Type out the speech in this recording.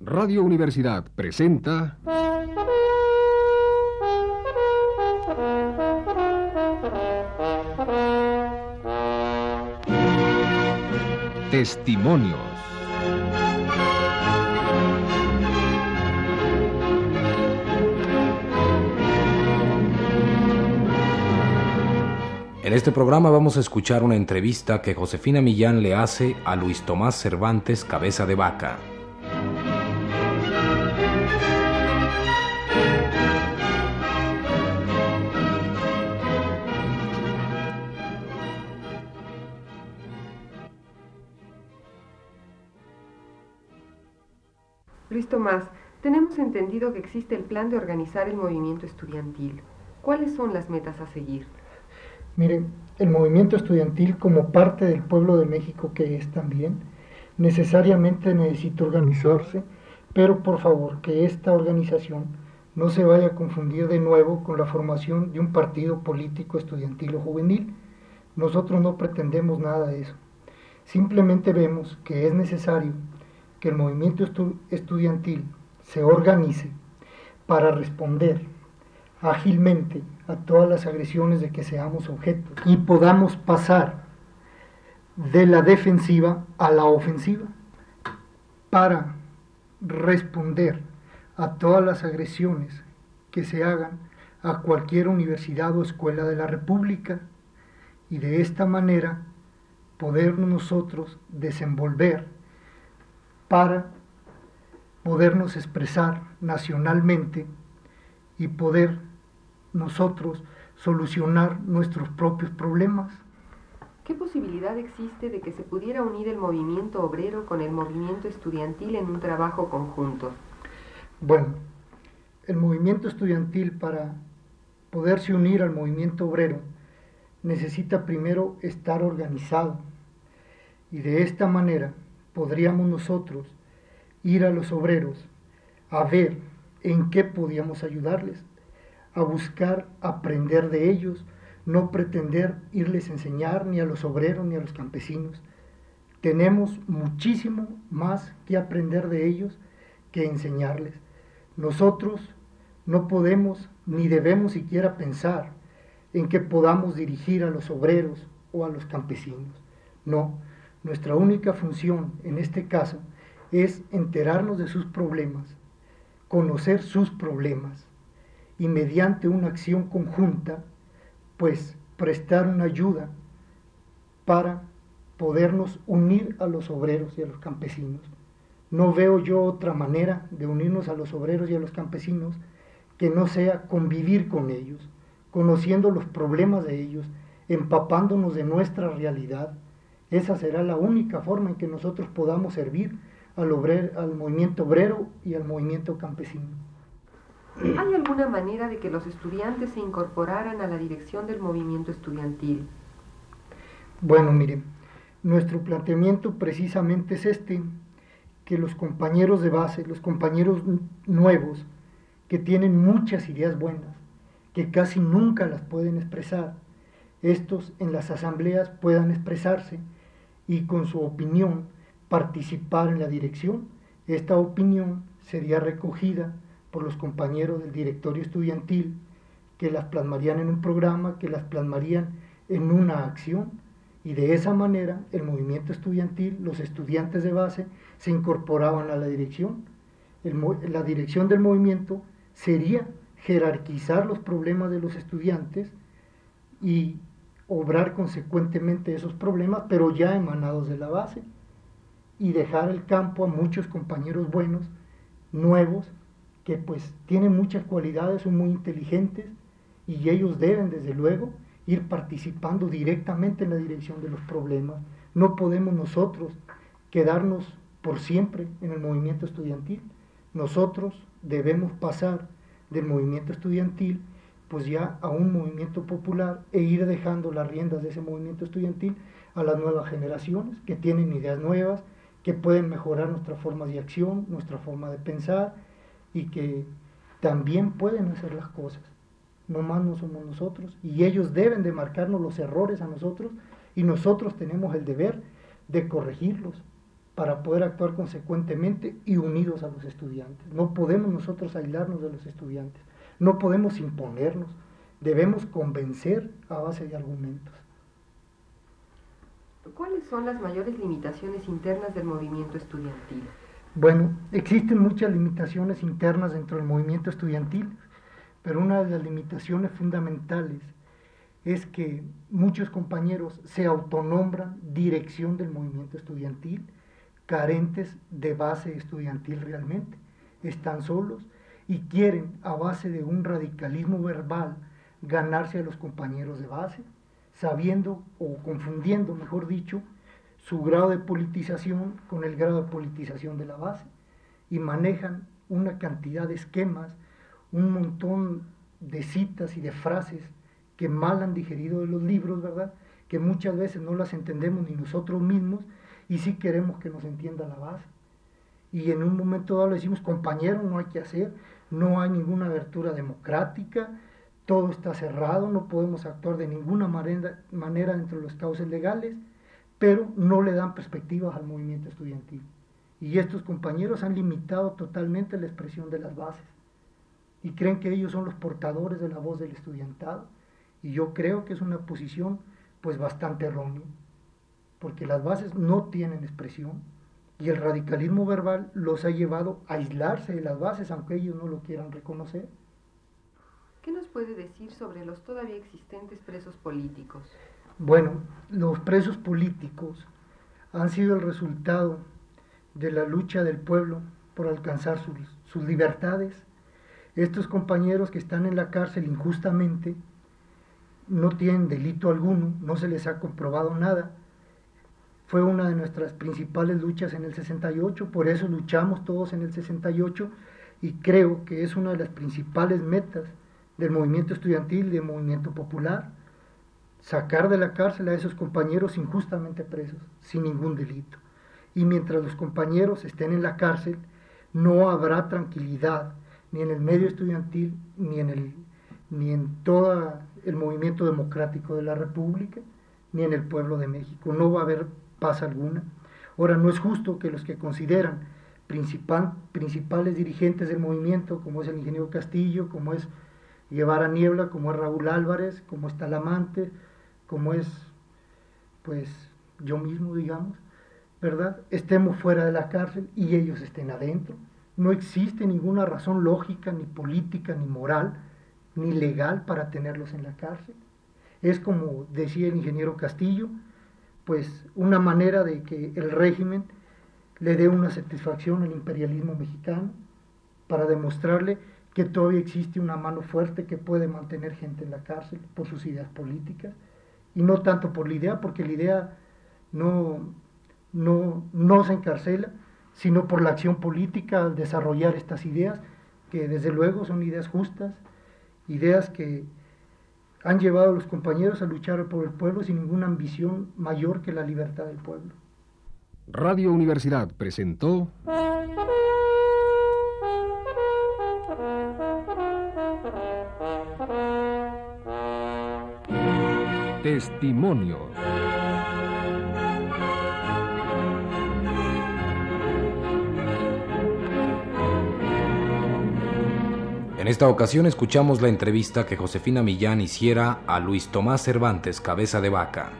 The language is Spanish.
Radio Universidad presenta... Testimonios. En este programa vamos a escuchar una entrevista que Josefina Millán le hace a Luis Tomás Cervantes Cabeza de Vaca. Luis Tomás, tenemos entendido que existe el plan de organizar el movimiento estudiantil. ¿Cuáles son las metas a seguir? Miren, el movimiento estudiantil como parte del pueblo de México que es también, necesariamente necesita organizarse, pero por favor que esta organización no se vaya a confundir de nuevo con la formación de un partido político estudiantil o juvenil. Nosotros no pretendemos nada de eso. Simplemente vemos que es necesario que el movimiento estudiantil se organice para responder ágilmente a todas las agresiones de que seamos objeto y podamos pasar de la defensiva a la ofensiva para responder a todas las agresiones que se hagan a cualquier universidad o escuela de la República y de esta manera poder nosotros desenvolver para podernos expresar nacionalmente y poder nosotros solucionar nuestros propios problemas. ¿Qué posibilidad existe de que se pudiera unir el movimiento obrero con el movimiento estudiantil en un trabajo conjunto? Bueno, el movimiento estudiantil para poderse unir al movimiento obrero necesita primero estar organizado y de esta manera podríamos nosotros ir a los obreros a ver en qué podíamos ayudarles a buscar aprender de ellos, no pretender irles a enseñar ni a los obreros ni a los campesinos. Tenemos muchísimo más que aprender de ellos que enseñarles. Nosotros no podemos ni debemos siquiera pensar en que podamos dirigir a los obreros o a los campesinos. No, nuestra única función en este caso es enterarnos de sus problemas, conocer sus problemas y mediante una acción conjunta, pues prestar una ayuda para podernos unir a los obreros y a los campesinos. No veo yo otra manera de unirnos a los obreros y a los campesinos que no sea convivir con ellos, conociendo los problemas de ellos, empapándonos de nuestra realidad. Esa será la única forma en que nosotros podamos servir al, al movimiento obrero y al movimiento campesino. ¿Hay alguna manera de que los estudiantes se incorporaran a la dirección del movimiento estudiantil? Bueno, miren, nuestro planteamiento precisamente es este, que los compañeros de base, los compañeros nuevos, que tienen muchas ideas buenas, que casi nunca las pueden expresar, estos en las asambleas puedan expresarse y con su opinión participar en la dirección. Esta opinión sería recogida por los compañeros del directorio estudiantil, que las plasmarían en un programa, que las plasmarían en una acción, y de esa manera el movimiento estudiantil, los estudiantes de base, se incorporaban a la dirección. la dirección del movimiento sería jerarquizar los problemas de los estudiantes y obrar consecuentemente esos problemas, pero ya emanados de la base, y dejar el campo a muchos compañeros buenos, nuevos, que pues tienen muchas cualidades, son muy inteligentes y ellos deben desde luego ir participando directamente en la dirección de los problemas. No podemos nosotros quedarnos por siempre en el movimiento estudiantil. Nosotros debemos pasar del movimiento estudiantil pues ya a un movimiento popular e ir dejando las riendas de ese movimiento estudiantil a las nuevas generaciones que tienen ideas nuevas, que pueden mejorar nuestra forma de acción, nuestra forma de pensar y que también pueden hacer las cosas. No más no somos nosotros y ellos deben de marcarnos los errores a nosotros y nosotros tenemos el deber de corregirlos para poder actuar consecuentemente y unidos a los estudiantes. No podemos nosotros aislarnos de los estudiantes, no podemos imponernos, debemos convencer a base de argumentos. ¿Cuáles son las mayores limitaciones internas del movimiento estudiantil? Bueno, existen muchas limitaciones internas dentro del movimiento estudiantil, pero una de las limitaciones fundamentales es que muchos compañeros se autonombran dirección del movimiento estudiantil, carentes de base estudiantil realmente, están solos y quieren a base de un radicalismo verbal ganarse a los compañeros de base, sabiendo o confundiendo, mejor dicho, su grado de politización con el grado de politización de la base y manejan una cantidad de esquemas, un montón de citas y de frases que mal han digerido de los libros, ¿verdad? Que muchas veces no las entendemos ni nosotros mismos y sí queremos que nos entienda la base. Y en un momento dado le decimos, compañero, no hay que hacer, no hay ninguna abertura democrática, todo está cerrado, no podemos actuar de ninguna manera, dentro de los cauces legales, pero no le dan perspectivas al movimiento estudiantil. Y estos compañeros han limitado totalmente la expresión de las bases. Y creen que ellos son los portadores de la voz del estudiantado. Y yo creo que es una posición pues bastante errónea, porque las bases no tienen expresión y el radicalismo verbal los ha llevado a aislarse de las bases, aunque ellos no lo quieran reconocer. ¿Qué nos puede decir sobre los todavía existentes presos políticos? Bueno, los presos políticos han sido el resultado de la lucha del pueblo por alcanzar sus, sus libertades. Estos compañeros que están en la cárcel injustamente no tienen delito alguno, no se les ha comprobado nada. Fue una de nuestras principales luchas en el 68, por eso luchamos todos en el 68 y creo que es una de las principales metas del movimiento estudiantil, del movimiento popular, sacar de la cárcel a esos compañeros injustamente presos, sin ningún delito. Y mientras los compañeros estén en la cárcel, no habrá tranquilidad ni en el medio estudiantil, ni en, el, ni en toda el movimiento democrático de la República, ni en el pueblo de México. No va a haber paz alguna. Ahora, no es justo que los que consideran principal, principales dirigentes del movimiento, como es el ingeniero Castillo, como es Guevara Niebla, como es Raúl Álvarez, como es Talamante, como es, pues, yo mismo, digamos, ¿verdad? Estemos fuera de la cárcel y ellos estén adentro. No existe ninguna razón lógica, ni política, ni moral ni legal para tenerlos en la cárcel. Es como decía el ingeniero Castillo, pues una manera de que el régimen le dé una satisfacción al imperialismo mexicano para demostrarle que todavía existe una mano fuerte que puede mantener gente en la cárcel por sus ideas políticas y no tanto por la idea, porque la idea no, no, no se encarcela, sino por la acción política al desarrollar estas ideas, que desde luego son ideas justas, ideas que han llevado a los compañeros a luchar por el pueblo sin ninguna ambición mayor que la libertad del pueblo. Radio Universidad presentó Testimonios. En esta ocasión escuchamos la entrevista que Josefina Millán hiciera a Luis Tomás Cervantes Cabeza de Vaca,